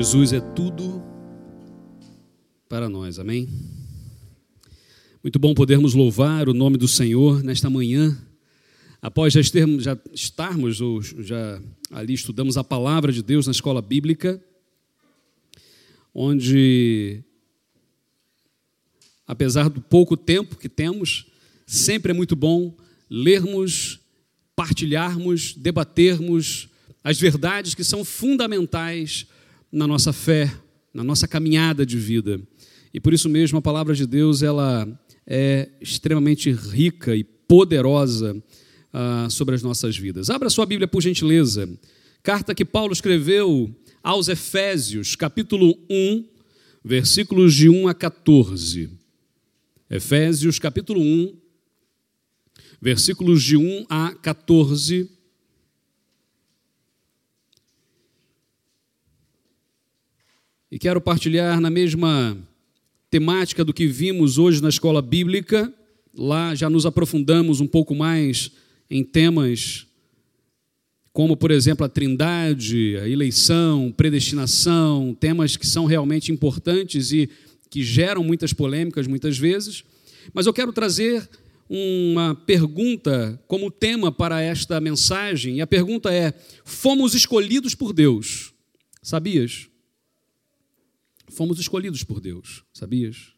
Jesus é tudo para nós, amém? Muito bom podermos louvar o nome do Senhor nesta manhã, após já, já estarmos ou já ali estudamos a palavra de Deus na escola bíblica, onde, apesar do pouco tempo que temos, sempre é muito bom lermos, partilharmos, debatermos as verdades que são fundamentais na nossa fé, na nossa caminhada de vida. E por isso mesmo a palavra de Deus ela é extremamente rica e poderosa uh, sobre as nossas vidas. Abra sua Bíblia por gentileza. Carta que Paulo escreveu aos Efésios, capítulo 1, versículos de 1 a 14. Efésios, capítulo 1, versículos de 1 a 14. E quero partilhar na mesma temática do que vimos hoje na escola bíblica. Lá já nos aprofundamos um pouco mais em temas como, por exemplo, a trindade, a eleição, predestinação, temas que são realmente importantes e que geram muitas polêmicas muitas vezes. Mas eu quero trazer uma pergunta como tema para esta mensagem, e a pergunta é: fomos escolhidos por Deus? Sabias? Fomos escolhidos por Deus, sabias?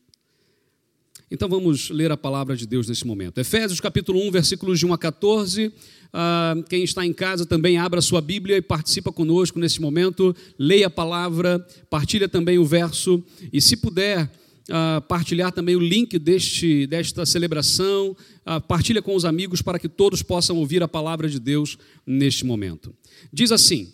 Então vamos ler a palavra de Deus nesse momento. Efésios capítulo 1, versículos de 1 a 14. Ah, quem está em casa também abra sua Bíblia e participa conosco nesse momento. Leia a palavra, partilha também o verso e, se puder, ah, partilhar também o link deste, desta celebração, ah, partilha com os amigos para que todos possam ouvir a palavra de Deus neste momento. Diz assim: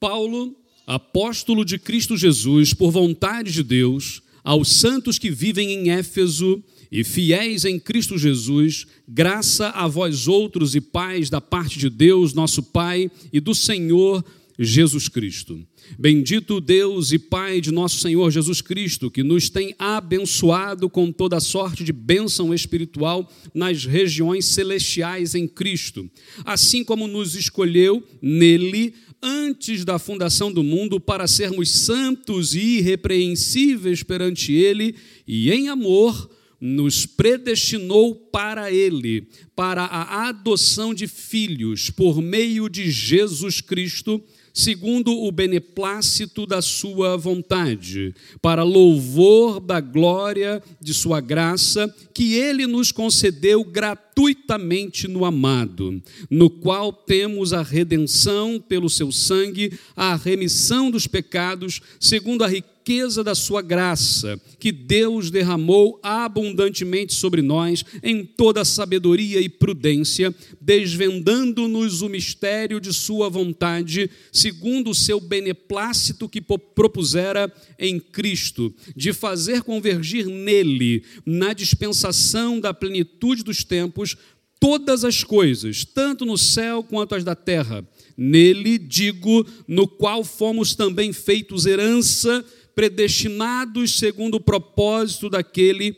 Paulo apóstolo de Cristo Jesus, por vontade de Deus, aos santos que vivem em Éfeso e fiéis em Cristo Jesus, graça a vós outros e pais da parte de Deus, nosso Pai, e do Senhor Jesus Cristo. Bendito Deus e Pai de nosso Senhor Jesus Cristo, que nos tem abençoado com toda sorte de bênção espiritual nas regiões celestiais em Cristo, assim como nos escolheu nele antes da fundação do mundo para sermos santos e irrepreensíveis perante Ele e em amor nos predestinou para Ele, para a adoção de filhos por meio de Jesus Cristo segundo o beneplácito da sua vontade, para louvor da glória de sua graça, que ele nos concedeu gratuitamente no amado, no qual temos a redenção pelo seu sangue, a remissão dos pecados, segundo a riqueza riqueza da sua graça, que Deus derramou abundantemente sobre nós em toda sabedoria e prudência, desvendando-nos o mistério de sua vontade, segundo o seu beneplácito que propusera em Cristo, de fazer convergir nele, na dispensação da plenitude dos tempos, todas as coisas, tanto no céu quanto as da terra. Nele, digo, no qual fomos também feitos herança predestinados segundo o propósito daquele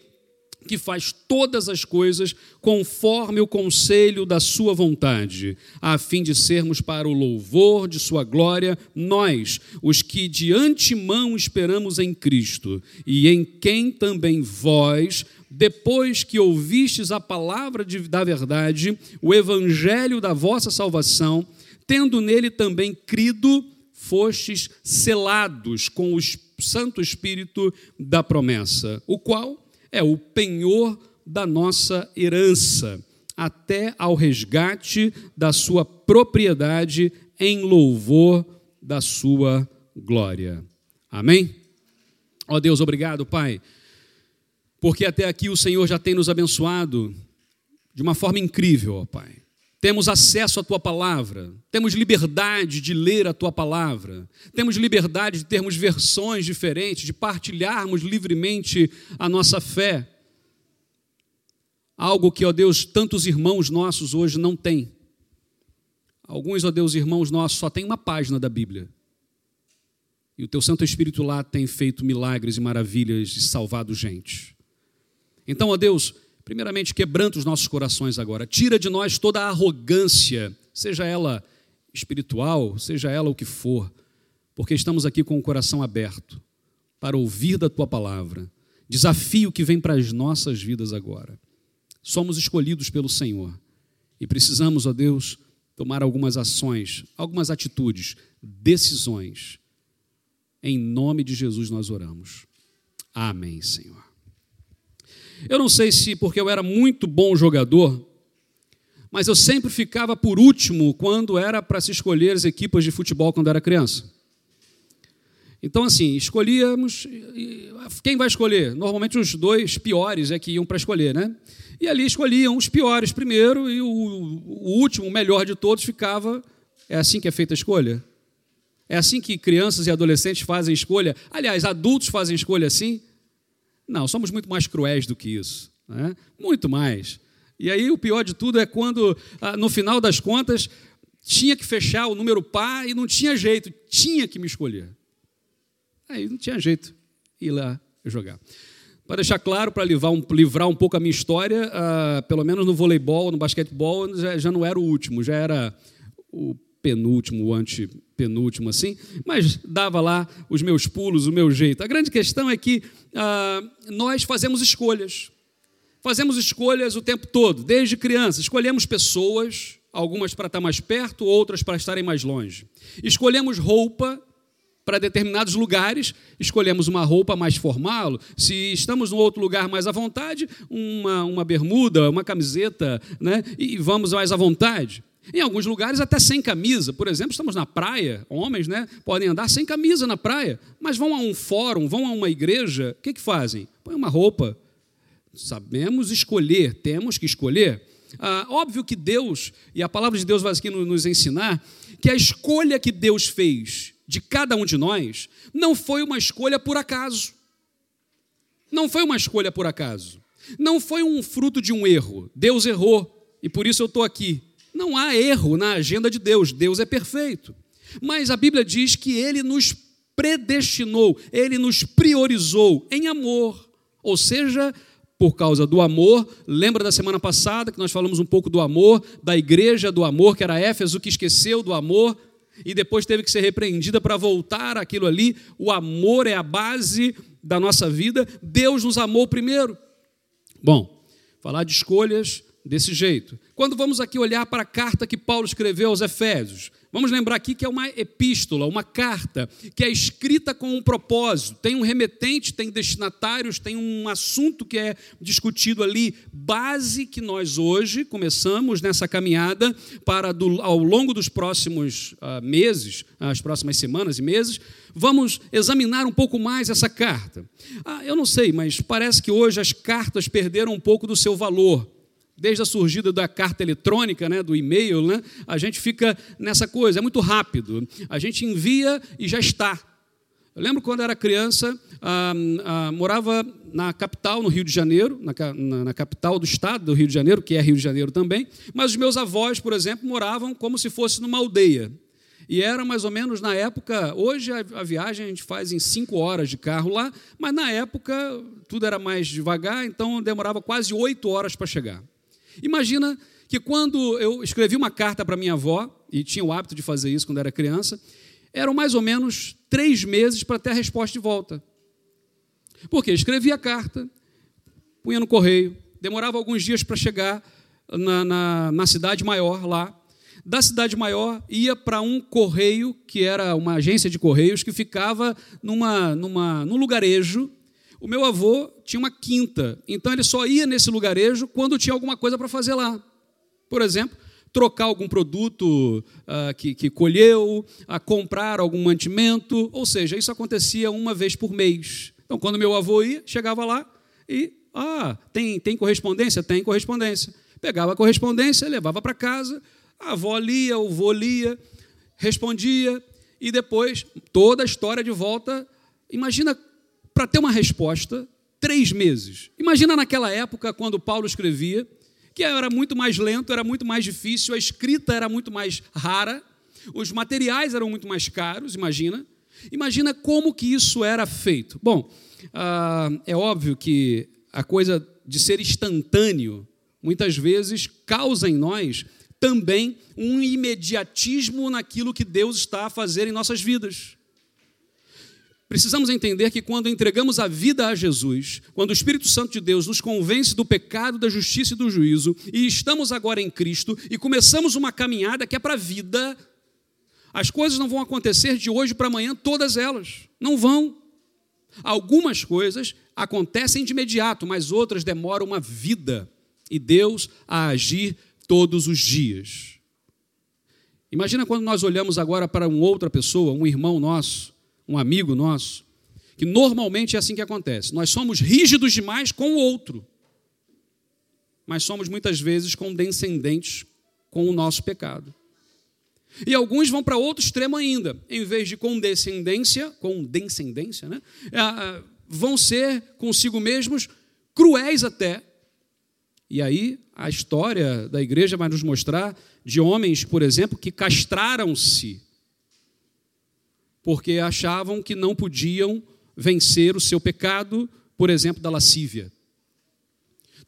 que faz todas as coisas conforme o conselho da sua vontade, a fim de sermos para o louvor de sua glória, nós, os que de antemão esperamos em Cristo, e em quem também vós, depois que ouvistes a palavra de, da verdade, o evangelho da vossa salvação, tendo nele também crido, fostes selados com o Santo Espírito da promessa, o qual é o penhor da nossa herança, até ao resgate da sua propriedade em louvor da sua glória. Amém? Ó Deus, obrigado, Pai, porque até aqui o Senhor já tem nos abençoado de uma forma incrível, ó Pai temos acesso à tua palavra, temos liberdade de ler a tua palavra, temos liberdade de termos versões diferentes, de partilharmos livremente a nossa fé. Algo que, ó Deus, tantos irmãos nossos hoje não têm. Alguns, ó Deus, irmãos nossos só têm uma página da Bíblia. E o teu Santo Espírito lá tem feito milagres e maravilhas e salvado gente. Então, ó Deus, primeiramente, quebranta os nossos corações agora. Tira de nós toda a arrogância, seja ela espiritual, seja ela o que for, porque estamos aqui com o coração aberto para ouvir da tua palavra. Desafio que vem para as nossas vidas agora. Somos escolhidos pelo Senhor e precisamos, ó Deus, tomar algumas ações, algumas atitudes, decisões. Em nome de Jesus nós oramos. Amém, Senhor. Eu não sei se porque eu era muito bom jogador, mas eu sempre ficava por último quando era para se escolher as equipas de futebol quando era criança. Então, assim, escolhíamos. Quem vai escolher? Normalmente os dois piores é que iam para escolher, né? E ali escolhiam os piores primeiro e o, o último, o melhor de todos, ficava. É assim que é feita a escolha? É assim que crianças e adolescentes fazem escolha? Aliás, adultos fazem escolha assim? Não, somos muito mais cruéis do que isso. Né? Muito mais. E aí o pior de tudo é quando, ah, no final das contas, tinha que fechar o número par e não tinha jeito, tinha que me escolher. Aí não tinha jeito ir lá jogar. Para deixar claro, para livrar um, livrar um pouco a minha história, uh, pelo menos no voleibol, no basquetebol, já, já, não era o último, já era o penúltimo, antepenúltimo, assim, mas dava lá os meus pulos, o meu jeito. A grande questão é que uh, nós fazemos escolhas. Fazemos escolhas o tempo todo, desde criança. Escolhemos pessoas, algumas para estar mais perto, outras para estarem mais longe. Escolhemos roupa, para determinados lugares, escolhemos uma roupa mais formal. Se estamos em outro lugar mais à vontade, uma, uma bermuda, uma camiseta, né? e vamos mais à vontade. Em alguns lugares, até sem camisa. Por exemplo, estamos na praia, homens né, podem andar sem camisa na praia, mas vão a um fórum, vão a uma igreja, o que, que fazem? Põe uma roupa. Sabemos escolher, temos que escolher. Ah, óbvio que Deus, e a palavra de Deus vai aqui nos ensinar, que a escolha que Deus fez de cada um de nós não foi uma escolha por acaso. Não foi uma escolha por acaso. Não foi um fruto de um erro. Deus errou e por isso eu estou aqui. Não há erro na agenda de Deus. Deus é perfeito. Mas a Bíblia diz que ele nos predestinou, ele nos priorizou em amor. Ou seja, por causa do amor. Lembra da semana passada que nós falamos um pouco do amor, da igreja do amor, que era Éfeso, que esqueceu do amor e depois teve que ser repreendida para voltar aquilo ali. O amor é a base da nossa vida. Deus nos amou primeiro. Bom, falar de escolhas desse jeito. Quando vamos aqui olhar para a carta que Paulo escreveu aos Efésios, Vamos lembrar aqui que é uma epístola, uma carta, que é escrita com um propósito. Tem um remetente, tem destinatários, tem um assunto que é discutido ali, base que nós hoje começamos nessa caminhada para, do, ao longo dos próximos uh, meses, as próximas semanas e meses, vamos examinar um pouco mais essa carta. Ah, eu não sei, mas parece que hoje as cartas perderam um pouco do seu valor desde a surgida da carta eletrônica, né, do e-mail, né, a gente fica nessa coisa, é muito rápido. A gente envia e já está. Eu lembro quando era criança, ah, ah, morava na capital, no Rio de Janeiro, na, na, na, capital do estado do Rio de Janeiro, que é Rio de Janeiro também, mas os meus avós, por exemplo, moravam como se fosse numa aldeia. E era mais ou menos na época, hoje a, a viagem a gente faz em cinco horas de carro lá, mas na época tudo era mais devagar, então demorava quase oito horas para chegar. Imagina que quando eu escrevi uma carta para minha avó, e tinha o hábito de fazer isso quando era criança, eram mais ou menos três meses para ter a resposta de volta. Porque escrevi a carta, punha no correio, demorava alguns dias para chegar na, na, na, cidade maior lá. Da cidade maior ia para um correio, que era uma agência de correios, que ficava numa, numa, num lugarejo o meu avô tinha uma quinta, então ele só ia nesse lugarejo quando tinha alguma coisa para fazer lá. Por exemplo, trocar algum produto uh, que, que, colheu, a comprar algum mantimento, ou seja, isso acontecia uma vez por mês. Então, quando meu avô ia, chegava lá e, ah, tem, tem correspondência? Tem correspondência. Pegava a correspondência, levava para casa, a avó lia, o vô lia, respondia, e depois toda a história de volta. Imagina para ter uma resposta, três meses. Imagina naquela época, quando Paulo escrevia, que era muito mais lento, era muito mais difícil, a escrita era muito mais rara, os materiais eram muito mais caros, imagina. Imagina como que isso era feito. Bom, ah, é óbvio que a coisa de ser instantâneo, muitas vezes, causa em nós também um imediatismo naquilo que Deus está a fazer em nossas vidas. Precisamos entender que quando entregamos a vida a Jesus, quando o Espírito Santo de Deus nos convence do pecado, da justiça e do juízo, e estamos agora em Cristo e começamos uma caminhada que é para a vida, as coisas não vão acontecer de hoje para amanhã, todas elas. Não vão. Algumas coisas acontecem de imediato, mas outras demoram uma vida e Deus a agir todos os dias. Imagina quando nós olhamos agora para uma outra pessoa, um irmão nosso, um amigo nosso, que normalmente é assim que acontece. Nós somos rígidos demais com o outro, mas somos muitas vezes condescendentes com o nosso pecado. E alguns vão para outro extremo ainda, em vez de condescendência, condescendência, né? É, é, vão ser consigo mesmos cruéis até. E aí a história da igreja vai nos mostrar de homens, por exemplo, que castraram-se porque achavam que não podiam vencer o seu pecado, por exemplo, da lascívia.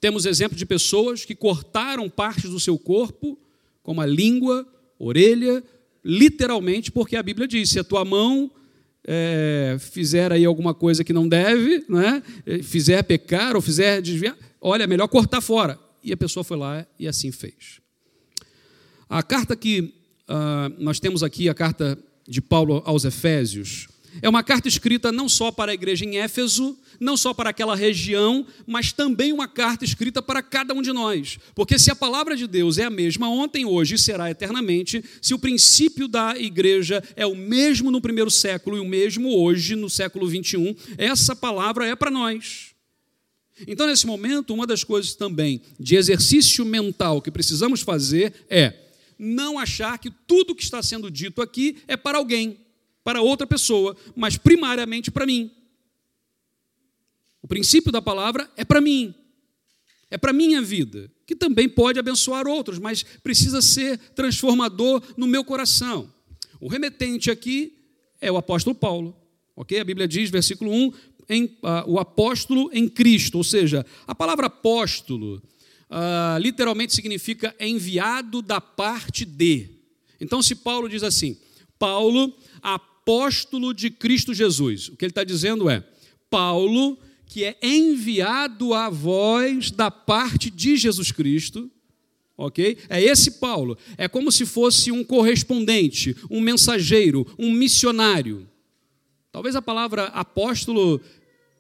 Temos exemplo de pessoas que cortaram partes do seu corpo, como a língua, orelha, literalmente, porque a Bíblia diz: se a tua mão é, fizer aí alguma coisa que não deve, né, fizer pecar ou fizer desviar, olha, é melhor cortar fora. E a pessoa foi lá e assim fez. A carta que uh, nós temos aqui, a carta de Paulo aos Efésios, é uma carta escrita não só para a igreja em Éfeso, não só para aquela região, mas também uma carta escrita para cada um de nós. Porque se a palavra de Deus é a mesma ontem, hoje e será eternamente, se o princípio da igreja é o mesmo no primeiro século e o mesmo hoje, no século 21, essa palavra é para nós. Então, nesse momento, uma das coisas também de exercício mental que precisamos fazer é não achar que tudo que está sendo dito aqui é para alguém, para outra pessoa, mas primariamente para mim. O princípio da palavra é para mim, é para minha vida, que também pode abençoar outros, mas precisa ser transformador no meu coração. O remetente aqui é o apóstolo Paulo, ok? A Bíblia diz, versículo 1, em, uh, o apóstolo em Cristo, ou seja, a palavra apóstolo uh, literalmente significa enviado da parte de. Então, se Paulo diz assim, Paulo, apóstolo de Cristo Jesus, o que ele está dizendo é, Paulo, que é enviado a voz da parte de Jesus Cristo, ok? É esse Paulo. É como se fosse um correspondente, um mensageiro, um missionário. Talvez a palavra apóstolo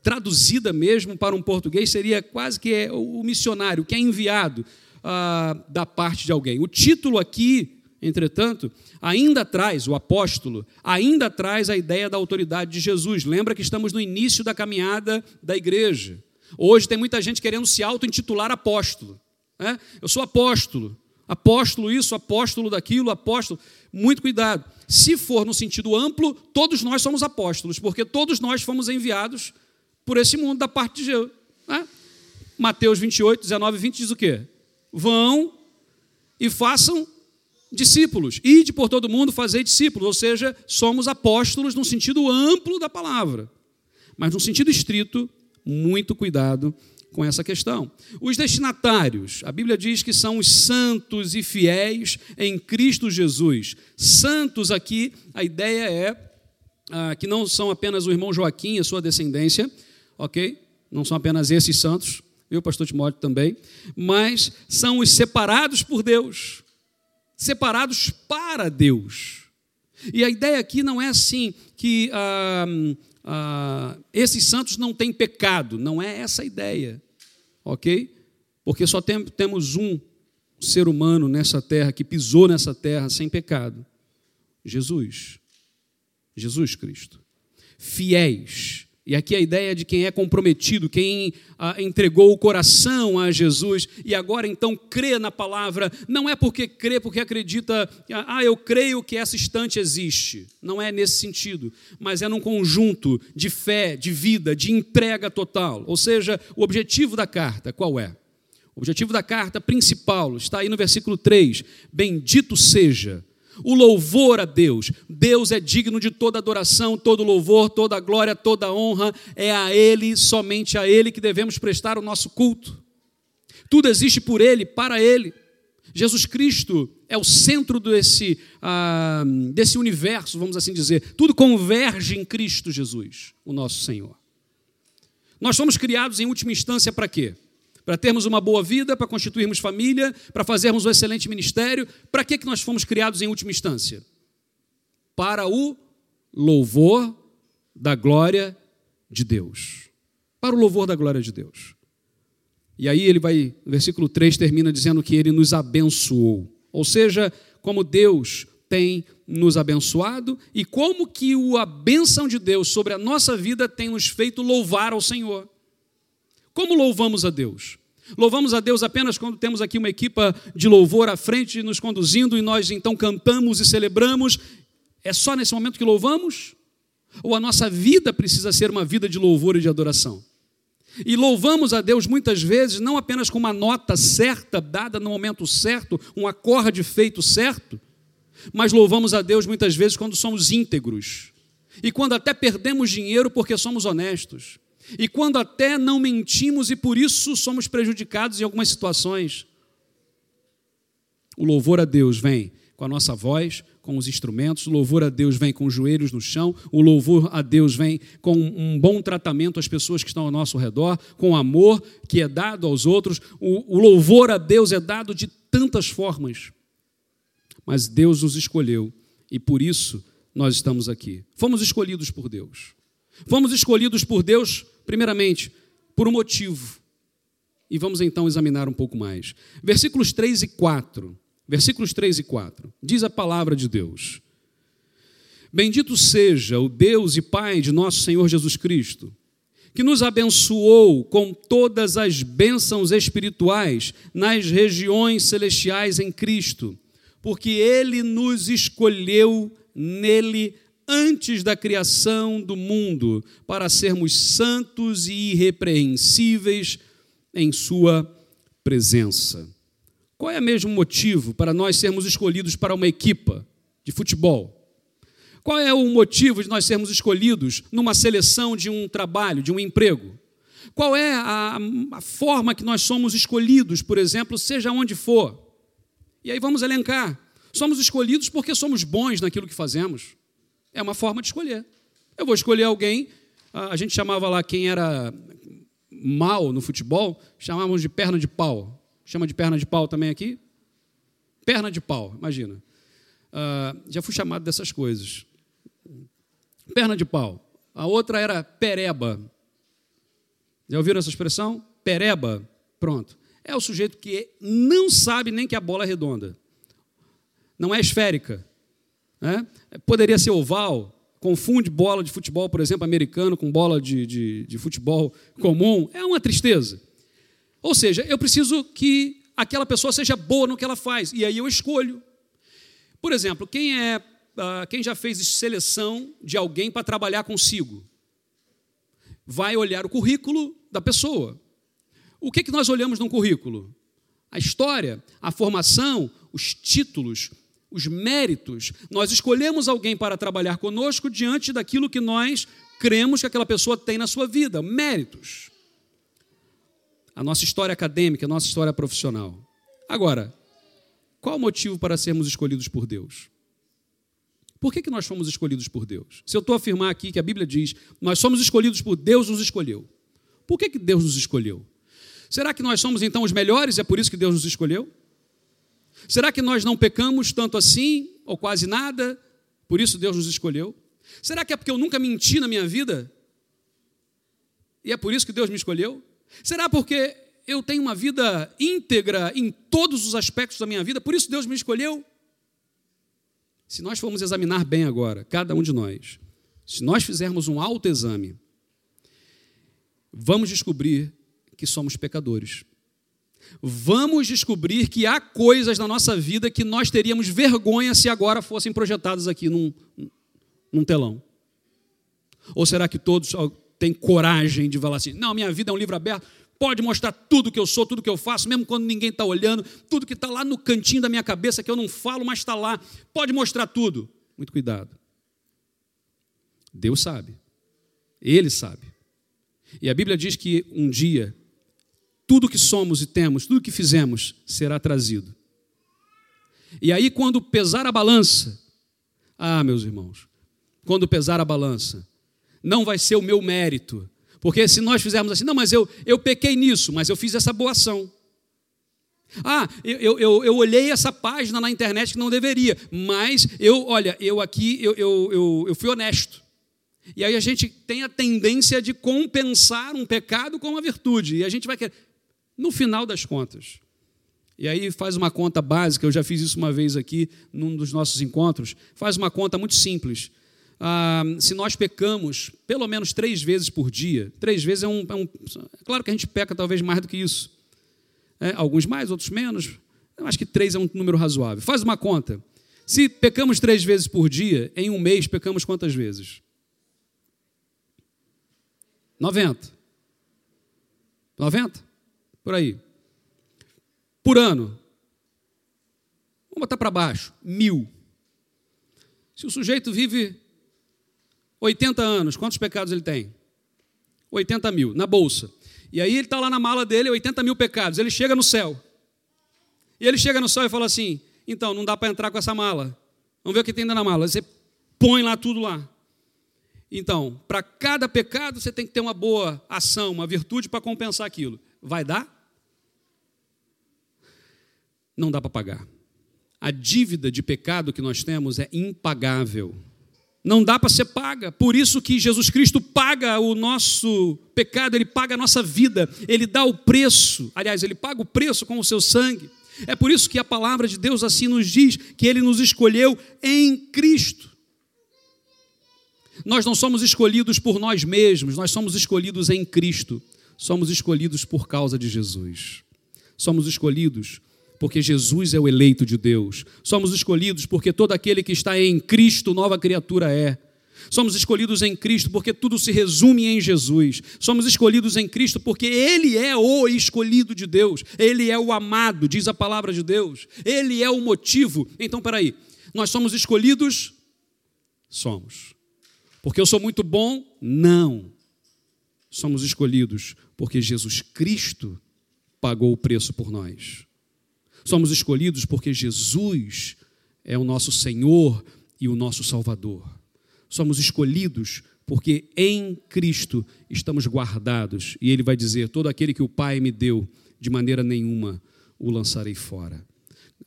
traduzida mesmo para um português, seria quase que é o missionário, que é enviado ah, da parte de alguém. O título aqui, entretanto, ainda traz, o apóstolo, ainda traz a ideia da autoridade de Jesus. Lembra que estamos no início da caminhada da igreja. Hoje tem muita gente querendo se auto-intitular apóstolo. Né? Eu sou apóstolo, apóstolo isso, apóstolo daquilo, apóstolo. Muito cuidado. Se for no sentido amplo, todos nós somos apóstolos, porque todos nós fomos enviados por esse mundo da parte de Deus. Né? Mateus 28, 19 e 20 diz o quê? Vão e façam discípulos. Ide por todo mundo fazer discípulos, ou seja, somos apóstolos no sentido amplo da palavra. Mas no sentido estrito, muito cuidado com essa questão. Os destinatários, a Bíblia diz que são os santos e fiéis em Cristo Jesus. Santos aqui, a ideia é ah, que não são apenas o irmão Joaquim e a sua descendência, ok? Não são apenas esses santos, viu, pastor Timóteo também, mas são os separados por Deus, separados para Deus. E a ideia aqui não é assim que ah, ah, esses santos não têm pecado, não é essa a ideia, ok? Porque só tem, temos um ser humano nessa terra que pisou nessa terra sem pecado: Jesus. Jesus Cristo. Fiéis e aqui a ideia de quem é comprometido, quem ah, entregou o coração a Jesus e agora então crê na palavra, não é porque crê, porque acredita, ah, eu creio que essa estante existe. Não é nesse sentido, mas é num conjunto de fé, de vida, de entrega total. Ou seja, o objetivo da carta, qual é? O objetivo da carta principal está aí no versículo 3: Bendito seja o louvor a Deus. Deus é digno de toda adoração, todo louvor, toda glória, toda honra. É a Ele, somente a Ele, que devemos prestar o nosso culto. Tudo existe por Ele, para Ele. Jesus Cristo é o centro desse, ah, desse universo, vamos assim dizer. Tudo converge em Cristo Jesus, o nosso Senhor. Nós somos criados em última instância para quê? Para termos uma boa vida, para constituirmos família, para fazermos um excelente ministério. Para que, que nós fomos criados em última instância? Para o louvor da glória de Deus. Para o louvor da glória de Deus. E aí ele vai, no versículo 3 termina dizendo que ele nos abençoou. Ou seja, como Deus tem nos abençoado e como que a bênção de Deus sobre a nossa vida tem nos feito louvar ao Senhor. Como louvamos a Deus? Louvamos a Deus apenas quando temos aqui uma equipa de louvor à frente nos conduzindo e nós então cantamos e celebramos. É só nesse momento que louvamos? Ou a nossa vida precisa ser uma vida de louvor e de adoração? E louvamos a Deus muitas vezes, não apenas com uma nota certa, dada no momento certo, um acorde feito certo, mas louvamos a Deus muitas vezes quando somos íntegros. E quando até perdemos dinheiro porque somos honestos. E quando até não mentimos e por isso somos prejudicados em algumas situações. O louvor a Deus vem com a nossa voz, com os instrumentos, o louvor a Deus vem com os joelhos no chão, o louvor a Deus vem com um bom tratamento às pessoas que estão ao nosso redor, com amor que é dado aos outros. O, o louvor a Deus é dado de tantas formas. Mas Deus nos escolheu e por isso nós estamos aqui. Fomos escolhidos por Deus. Fomos escolhidos por Deus, primeiramente, por um motivo. E vamos então examinar um pouco mais. Versículos 3 e 4 Versículos 3 e 4. Diz a palavra de Deus: Bendito seja o Deus e Pai de nosso Senhor Jesus Cristo, que nos abençoou com todas as bênçãos espirituais nas regiões celestiais em Cristo, porque Ele nos escolheu nele antes da criação do mundo, para sermos santos e irrepreensíveis em Sua presença. Qual é o mesmo motivo para nós sermos escolhidos para uma equipa de futebol? Qual é o motivo de nós sermos escolhidos numa seleção de um trabalho, de um emprego? Qual é a, a forma que nós somos escolhidos, por exemplo, seja onde for? E aí vamos elencar. Somos escolhidos porque somos bons naquilo que fazemos. É uma forma de escolher. Eu vou escolher alguém, a gente chamava lá quem era mal no futebol, chamávamos de perna de pau. Chama de perna de pau também aqui? Perna de pau, imagina. Uh, já fui chamado dessas coisas. Perna de pau. A outra era pereba. Já ouviram essa expressão? Pereba. Pronto. É o sujeito que não sabe nem que a bola é redonda. Não é esférica. Né? Poderia ser oval. Confunde bola de futebol, por exemplo, americano com bola de, de, de futebol comum. É uma tristeza. Ou seja, eu preciso que aquela pessoa seja boa no que ela faz, e aí eu escolho. Por exemplo, quem é uh, quem já fez seleção de alguém para trabalhar consigo? Vai olhar o currículo da pessoa. O que, que nós olhamos no currículo? A história, a formação, os títulos, os méritos. Nós escolhemos alguém para trabalhar conosco diante daquilo que nós cremos que aquela pessoa tem na sua vida, méritos a nossa história acadêmica, a nossa história profissional. Agora, qual o motivo para sermos escolhidos por Deus? Por que, que nós fomos escolhidos por Deus? Se eu estou a afirmar aqui que a Bíblia diz, nós somos escolhidos por Deus, nos escolheu. Por que, que Deus nos escolheu? Será que nós somos então os melhores e é por isso que Deus nos escolheu? Será que nós não pecamos tanto assim, ou quase nada, por isso Deus nos escolheu? Será que é porque eu nunca menti na minha vida? E é por isso que Deus me escolheu? Será porque eu tenho uma vida íntegra em todos os aspectos da minha vida, por isso Deus me escolheu? Se nós formos examinar bem agora, cada um de nós, se nós fizermos um autoexame, vamos descobrir que somos pecadores. Vamos descobrir que há coisas na nossa vida que nós teríamos vergonha se agora fossem projetadas aqui num, num telão. Ou será que todos tem coragem de falar assim: não, minha vida é um livro aberto, pode mostrar tudo que eu sou, tudo que eu faço, mesmo quando ninguém está olhando, tudo que está lá no cantinho da minha cabeça que eu não falo, mas está lá, pode mostrar tudo. Muito cuidado. Deus sabe, Ele sabe. E a Bíblia diz que um dia, tudo que somos e temos, tudo que fizemos, será trazido E aí, quando pesar a balança, ah, meus irmãos, quando pesar a balança, não vai ser o meu mérito, porque se nós fizermos assim, não, mas eu, eu pequei nisso, mas eu fiz essa boa ação. Ah, eu, eu, eu olhei essa página na internet que não deveria, mas eu, olha, eu aqui, eu, eu, eu, eu fui honesto. E aí a gente tem a tendência de compensar um pecado com uma virtude, e a gente vai querer, no final das contas. E aí faz uma conta básica, eu já fiz isso uma vez aqui, num dos nossos encontros, faz uma conta muito simples. Ah, se nós pecamos pelo menos três vezes por dia, três vezes é um, é um. É claro que a gente peca talvez mais do que isso. É, alguns mais, outros menos. Eu acho que três é um número razoável. Faz uma conta. Se pecamos três vezes por dia, em um mês pecamos quantas vezes? 90. 90? Por aí. Por ano. Vamos botar para baixo. Mil. Se o sujeito vive 80 anos, quantos pecados ele tem? 80 mil, na bolsa. E aí ele está lá na mala dele, 80 mil pecados. Ele chega no céu. E ele chega no céu e fala assim: então, não dá para entrar com essa mala. Vamos ver o que tem da mala. Você põe lá tudo lá. Então, para cada pecado você tem que ter uma boa ação, uma virtude para compensar aquilo. Vai dar? Não dá para pagar. A dívida de pecado que nós temos é impagável não dá para ser paga. Por isso que Jesus Cristo paga o nosso pecado, ele paga a nossa vida, ele dá o preço. Aliás, ele paga o preço com o seu sangue. É por isso que a palavra de Deus assim nos diz que ele nos escolheu em Cristo. Nós não somos escolhidos por nós mesmos, nós somos escolhidos em Cristo. Somos escolhidos por causa de Jesus. Somos escolhidos porque Jesus é o eleito de Deus. Somos escolhidos porque todo aquele que está em Cristo, nova criatura é. Somos escolhidos em Cristo porque tudo se resume em Jesus. Somos escolhidos em Cristo porque Ele é o escolhido de Deus. Ele é o amado, diz a palavra de Deus. Ele é o motivo. Então, peraí, nós somos escolhidos? Somos. Porque eu sou muito bom? Não. Somos escolhidos porque Jesus Cristo pagou o preço por nós. Somos escolhidos porque Jesus é o nosso Senhor e o nosso Salvador. Somos escolhidos porque em Cristo estamos guardados. E Ele vai dizer: todo aquele que o Pai me deu, de maneira nenhuma o lançarei fora.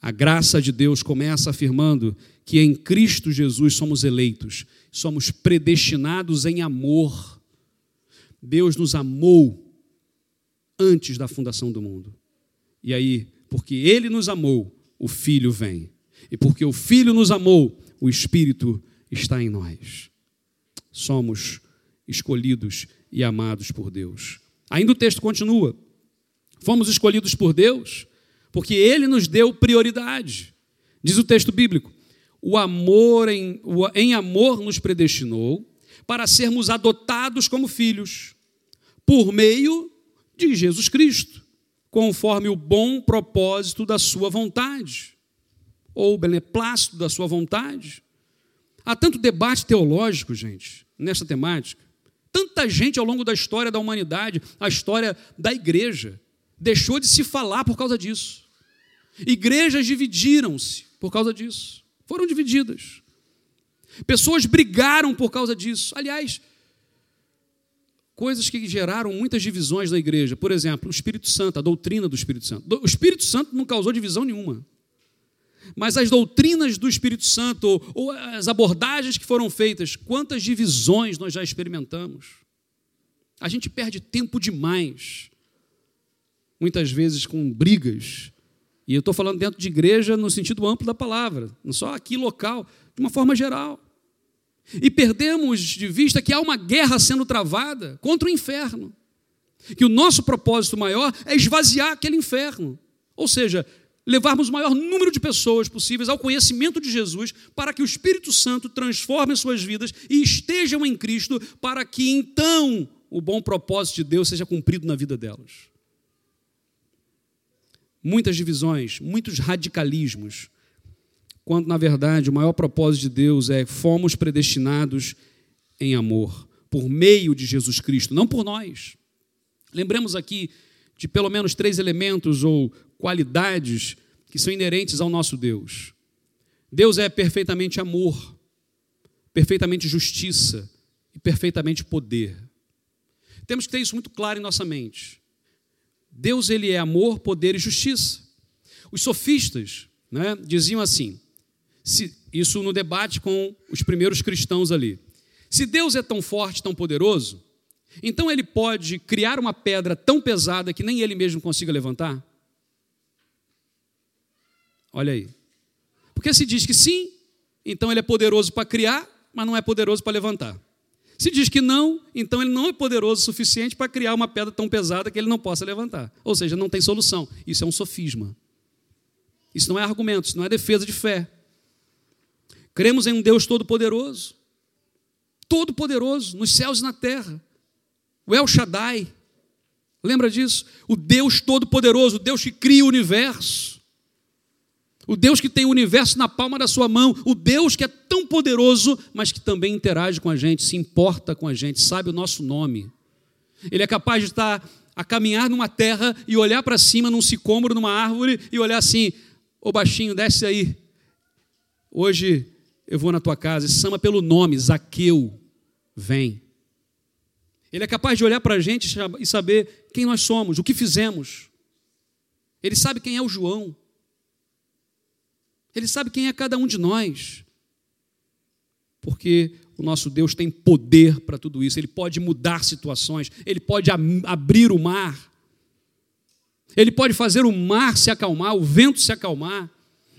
A graça de Deus começa afirmando que em Cristo Jesus somos eleitos, somos predestinados em amor. Deus nos amou antes da fundação do mundo. E aí, porque Ele nos amou, o Filho vem. E porque o Filho nos amou, o Espírito está em nós. Somos escolhidos e amados por Deus. Ainda o texto continua. Fomos escolhidos por Deus porque Ele nos deu prioridade. Diz o texto bíblico: o amor em, em amor nos predestinou para sermos adotados como filhos por meio de Jesus Cristo conforme o bom propósito da sua vontade, ou o beneplácito da sua vontade. Há tanto debate teológico, gente, nessa temática. Tanta gente ao longo da história da humanidade, a história da igreja, deixou de se falar por causa disso. Igrejas dividiram-se por causa disso. Foram divididas. Pessoas brigaram por causa disso. Aliás, coisas que geraram muitas divisões na igreja. Por exemplo, o Espírito Santo, a doutrina do Espírito Santo. O Espírito Santo não causou divisão nenhuma. Mas as doutrinas do Espírito Santo, ou, as abordagens que foram feitas, quantas divisões nós já experimentamos? A gente perde tempo demais, muitas vezes com brigas. E eu estou falando dentro de igreja no sentido amplo da palavra, não só aqui local, de uma forma geral. E perdemos de vista que há uma guerra sendo travada contra o inferno. Que o nosso propósito maior é esvaziar aquele inferno. Ou seja, levarmos o maior número de pessoas possíveis ao conhecimento de Jesus, para que o Espírito Santo transforme suas vidas e estejam em Cristo, para que então o bom propósito de Deus seja cumprido na vida delas. Muitas divisões, muitos radicalismos, quando na verdade o maior propósito de Deus é fomos predestinados em amor, por meio de Jesus Cristo, não por nós. Lembremos aqui de pelo menos três elementos ou qualidades que são inerentes ao nosso Deus. Deus é perfeitamente amor, perfeitamente justiça e perfeitamente poder. Temos que ter isso muito claro em nossa mente. Deus ele é amor, poder e justiça. Os sofistas né, diziam assim, se, isso no debate com os primeiros cristãos ali. Se Deus é tão forte, tão poderoso, então ele pode criar uma pedra tão pesada que nem ele mesmo consiga levantar? Olha aí. Porque se diz que sim, então ele é poderoso para criar, mas não é poderoso para levantar. Se diz que não, então ele não é poderoso o suficiente para criar uma pedra tão pesada que ele não possa levantar. Ou seja, não tem solução. Isso é um sofisma. Isso não é argumento, isso não é defesa de fé. Cremos em um Deus todo-poderoso, todo-poderoso, nos céus e na terra. O El Shaddai, lembra disso? O Deus todo-poderoso, o Deus que cria o universo o Deus que tem o universo na palma da sua mão, o Deus que é tão poderoso, mas que também interage com a gente, se importa com a gente, sabe o nosso nome. Ele é capaz de estar a caminhar numa terra e olhar para cima num sicômoro, numa árvore e olhar assim: Ô baixinho, desce aí. Hoje eu vou na tua casa e chama pelo nome, Zaqueu, vem. Ele é capaz de olhar para a gente e saber quem nós somos, o que fizemos. Ele sabe quem é o João. Ele sabe quem é cada um de nós. Porque o nosso Deus tem poder para tudo isso. Ele pode mudar situações, ele pode abrir o mar. Ele pode fazer o mar se acalmar, o vento se acalmar.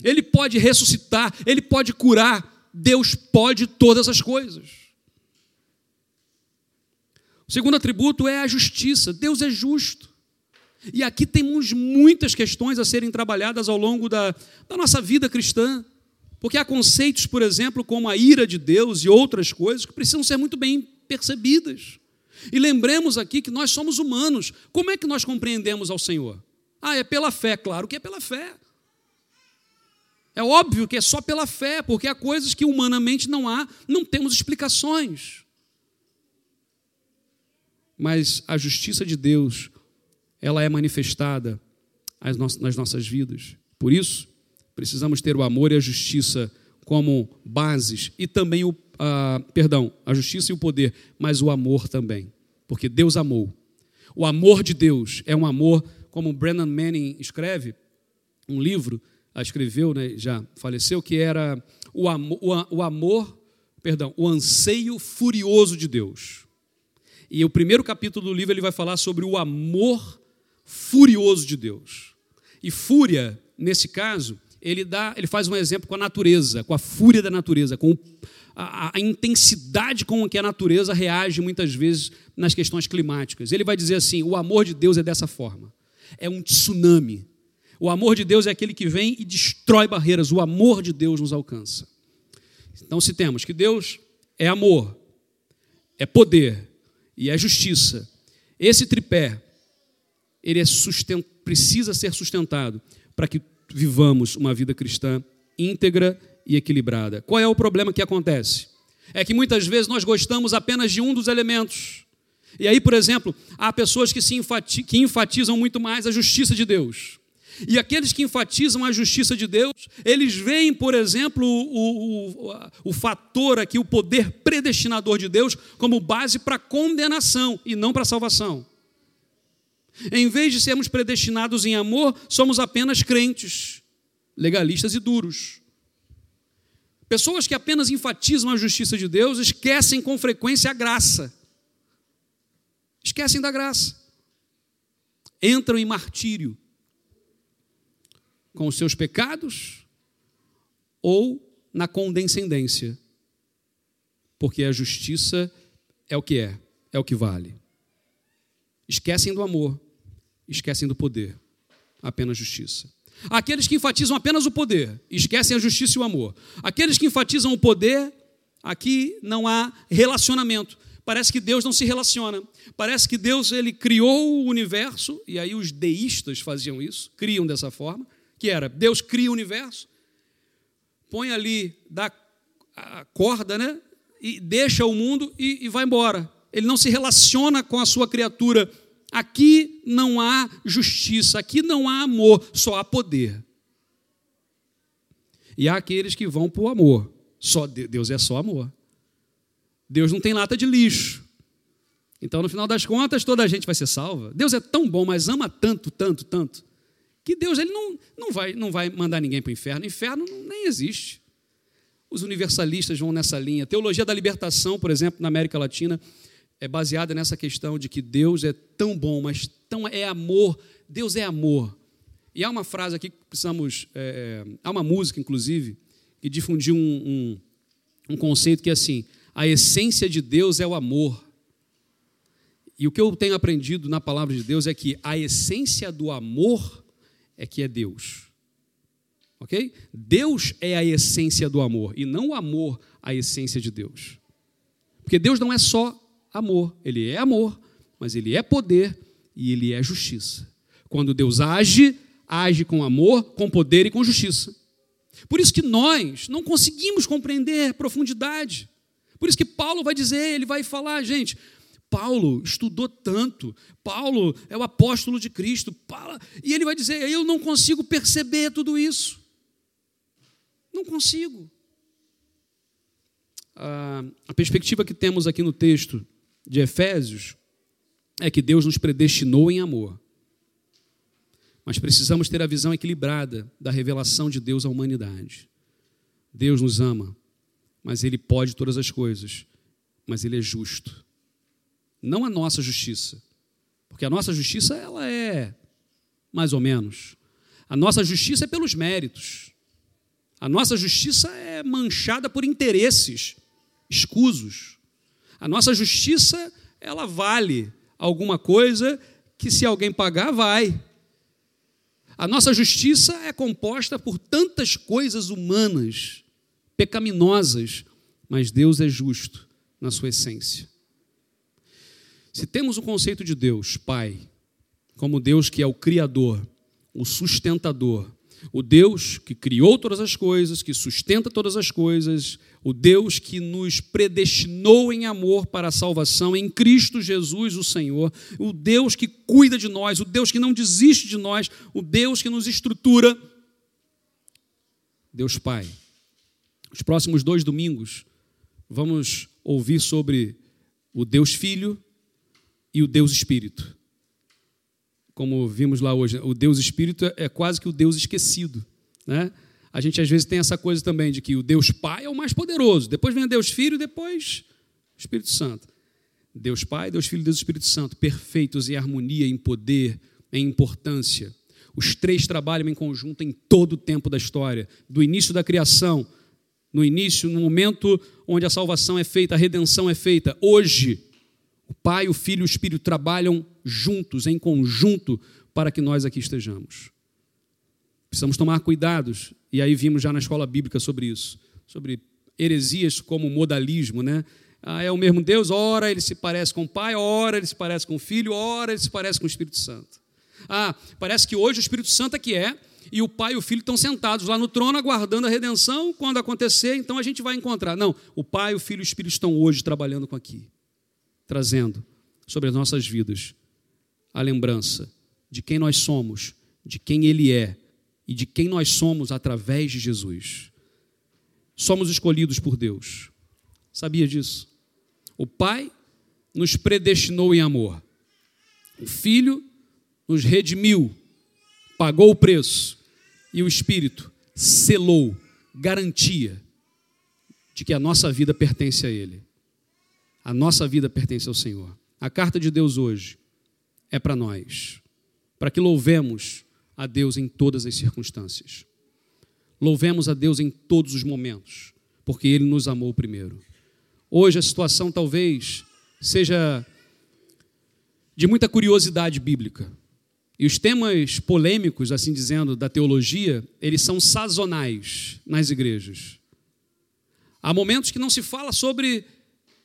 Ele pode ressuscitar, ele pode curar. Deus pode todas as coisas. O segundo atributo é a justiça. Deus é justo. E aqui temos muitas questões a serem trabalhadas ao longo da, da nossa vida cristã, porque há conceitos, por exemplo, como a ira de Deus e outras coisas que precisam ser muito bem percebidas. E lembremos aqui que nós somos humanos. Como é que nós compreendemos ao Senhor? Ah, é pela fé, claro que é pela fé. É óbvio que é só pela fé, porque há coisas que humanamente não há, não temos explicações. Mas a justiça de Deus ela é manifestada nas nossas vidas. Por isso, precisamos ter o amor e a justiça como bases e também o perdão, a justiça e o poder, mas o amor também, porque Deus amou. O amor de Deus é um amor, como Brennan Manning escreve, um livro, escreveu, né, já faleceu, que era o amor, o amor, perdão, o anseio furioso de Deus. E o primeiro capítulo do livro ele vai falar sobre o amor furioso de Deus. E fúria, nesse caso, ele dá, ele faz um exemplo com a natureza, com a fúria da natureza, com a, a, intensidade com que a natureza reage muitas vezes nas questões climáticas. Ele vai dizer assim: o amor de Deus é dessa forma. É um tsunami. O amor de Deus é aquele que vem e destrói barreiras. O amor de Deus nos alcança. Então, se temos que Deus é amor, é poder e é justiça, esse tripé ele é precisa ser sustentado para que vivamos uma vida cristã íntegra e equilibrada. Qual é o problema que acontece? É que muitas vezes nós gostamos apenas de um dos elementos. E aí, por exemplo, há pessoas que, se enfati... que enfatizam muito mais a justiça de Deus. E aqueles que enfatizam a justiça de Deus, eles veem, por exemplo, o, o, o fator aqui, o poder predestinador de Deus, como base para condenação e não para salvação. Em vez de sermos predestinados em amor, somos apenas crentes, legalistas e duros. Pessoas que apenas enfatizam a justiça de Deus esquecem com frequência a graça. Esquecem da graça. Entram em martírio com os seus pecados ou na condescendência. Porque a justiça é o que é, é o que vale. Esquecem do amor esquecem do poder, apenas justiça. Aqueles que enfatizam apenas o poder, esquecem a justiça e o amor. Aqueles que enfatizam o poder, aqui não há relacionamento. Parece que Deus não se relaciona. Parece que Deus ele criou o universo e aí os deístas faziam isso, criam dessa forma, que era Deus cria o universo, põe ali dá a corda, né? E deixa o mundo e, e vai embora. Ele não se relaciona com a sua criatura Aqui não há justiça, aqui não há amor, só há poder. e há aqueles que vão para o amor. Só Deus é só amor. Deus não tem lata de lixo. Então, no final das contas, toda a gente vai ser salva. Deus é tão bom, mas ama tanto, tanto, tanto, que Deus ele não, não, vai, não vai mandar ninguém para o inferno. O inferno nem existe. Os universalistas vão nessa linha. A teologia da libertação, por exemplo, na América Latina, é baseada nessa questão de que Deus é tão bom, mas tão é amor. Deus é amor. E há uma frase aqui que precisamos. É, é há uma música, inclusive, que difundiu um, um, um conceito que é assim: a essência de Deus é o amor. E o que eu tenho aprendido na palavra de Deus é que a essência do amor é que é Deus. Ok? Deus é a essência do amor e não o amor a essência de Deus. Porque Deus não é só amor, ele é amor, mas ele é poder e ele é justiça. Quando Deus age, age com amor, com poder e com justiça. Por isso que nós não conseguimos compreender profundidade. Por isso que Paulo vai dizer, ele vai falar, gente, Paulo estudou tanto, Paulo é o apóstolo de Cristo, e ele vai dizer, eu não consigo perceber tudo isso. Não consigo. Ah, a perspectiva que temos aqui no texto de Efésios é que Deus nos predestinou em amor. Mas precisamos ter a visão equilibrada da revelação de Deus à humanidade. Deus nos ama, mas Ele pode todas as coisas, mas Ele é justo. Não a nossa justiça, porque a nossa justiça ela é mais ou menos. A nossa justiça é pelos méritos. A nossa justiça é manchada por interesses escusos. A nossa justiça, ela vale alguma coisa que se alguém pagar, vai. A nossa justiça é composta por tantas coisas humanas pecaminosas, mas Deus é justo na sua essência. Se temos o conceito de Deus, Pai, como Deus que é o Criador, o sustentador, o Deus que criou todas as coisas, que sustenta todas as coisas, o Deus que nos predestinou em amor para a salvação em Cristo Jesus, o Senhor, o Deus que cuida de nós, o Deus que não desiste de nós, o Deus que nos estrutura. Deus Pai. Os próximos dois domingos vamos ouvir sobre o Deus Filho e o Deus Espírito. Como vimos lá hoje, o Deus Espírito é quase que o Deus esquecido. Né? A gente às vezes tem essa coisa também de que o Deus Pai é o mais poderoso, depois vem Deus Filho, depois o Espírito Santo. Deus Pai, Deus Filho e Deus Espírito Santo, perfeitos em harmonia, em poder, em importância. Os três trabalham em conjunto em todo o tempo da história, do início da criação no início, no momento onde a salvação é feita, a redenção é feita. Hoje, o Pai, o Filho e o Espírito trabalham juntos, em conjunto, para que nós aqui estejamos. Precisamos tomar cuidados, e aí vimos já na escola bíblica sobre isso, sobre heresias como modalismo, né? Ah, é o mesmo Deus, ora ele se parece com o Pai, ora ele se parece com o Filho, ora ele se parece com o Espírito Santo. Ah, parece que hoje o Espírito Santo é que é, e o pai e o filho estão sentados lá no trono aguardando a redenção. Quando acontecer, então a gente vai encontrar. Não, o pai, o filho e o espírito estão hoje trabalhando com aqui, trazendo sobre as nossas vidas a lembrança de quem nós somos, de quem ele é e de quem nós somos através de Jesus. Somos escolhidos por Deus. Sabia disso? O pai nos predestinou em amor. O filho nos redimiu, pagou o preço e o Espírito selou, garantia de que a nossa vida pertence a Ele. A nossa vida pertence ao Senhor. A carta de Deus hoje é para nós, para que louvemos a Deus em todas as circunstâncias. Louvemos a Deus em todos os momentos, porque Ele nos amou primeiro. Hoje a situação talvez seja de muita curiosidade bíblica. E os temas polêmicos, assim dizendo, da teologia, eles são sazonais nas igrejas. Há momentos que não se fala sobre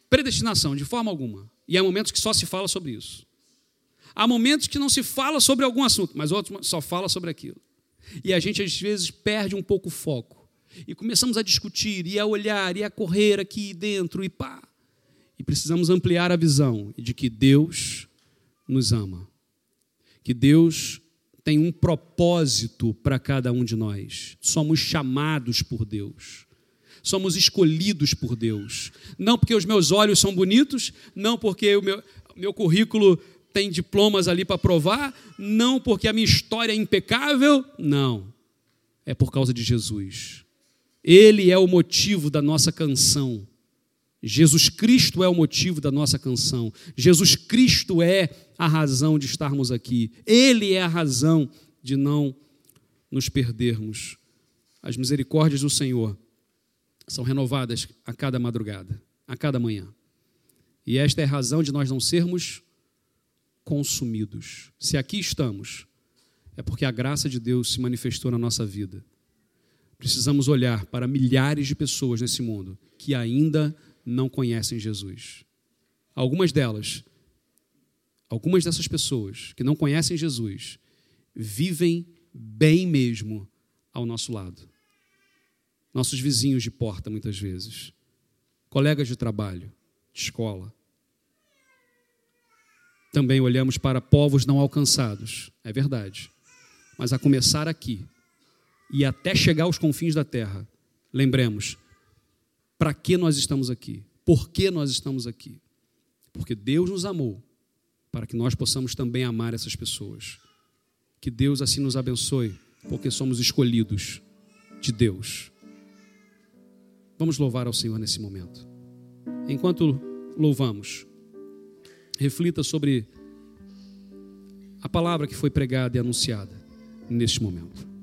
predestinação, de forma alguma. E há momentos que só se fala sobre isso. Há momentos que não se fala sobre algum assunto, mas outros só fala sobre aquilo. E a gente às vezes perde um pouco o foco. E começamos a discutir, e a olhar, e a correr aqui dentro, e pá. E precisamos ampliar a visão de que Deus nos ama que Deus tem um propósito para cada um de nós. Somos chamados por Deus. Somos escolhidos por Deus. Não porque os meus olhos são bonitos, não porque o meu, meu currículo tem diplomas ali para provar, não porque a minha história é impecável, não. É por causa de Jesus. Ele é o motivo da nossa canção. Jesus Cristo é o motivo da nossa canção. Jesus Cristo é a razão de estarmos aqui. Ele é a razão de não nos perdermos. As misericórdias do Senhor são renovadas a cada madrugada, a cada manhã. E esta é a razão de nós não sermos consumidos. Se aqui estamos, é porque a graça de Deus se manifestou na nossa vida. Precisamos olhar para milhares de pessoas nesse mundo que ainda não conhecem Jesus. Algumas delas, algumas dessas pessoas que não conhecem Jesus, vivem bem mesmo ao nosso lado. Nossos vizinhos de porta, muitas vezes, colegas de trabalho, de escola. Também olhamos para povos não alcançados, é verdade. Mas a começar aqui e até chegar aos confins da terra, lembremos, para que nós estamos aqui? Por que nós estamos aqui? Porque Deus nos amou para que nós possamos também amar essas pessoas. Que Deus assim nos abençoe, porque somos escolhidos de Deus. Vamos louvar ao Senhor nesse momento. Enquanto louvamos, reflita sobre a palavra que foi pregada e anunciada neste momento.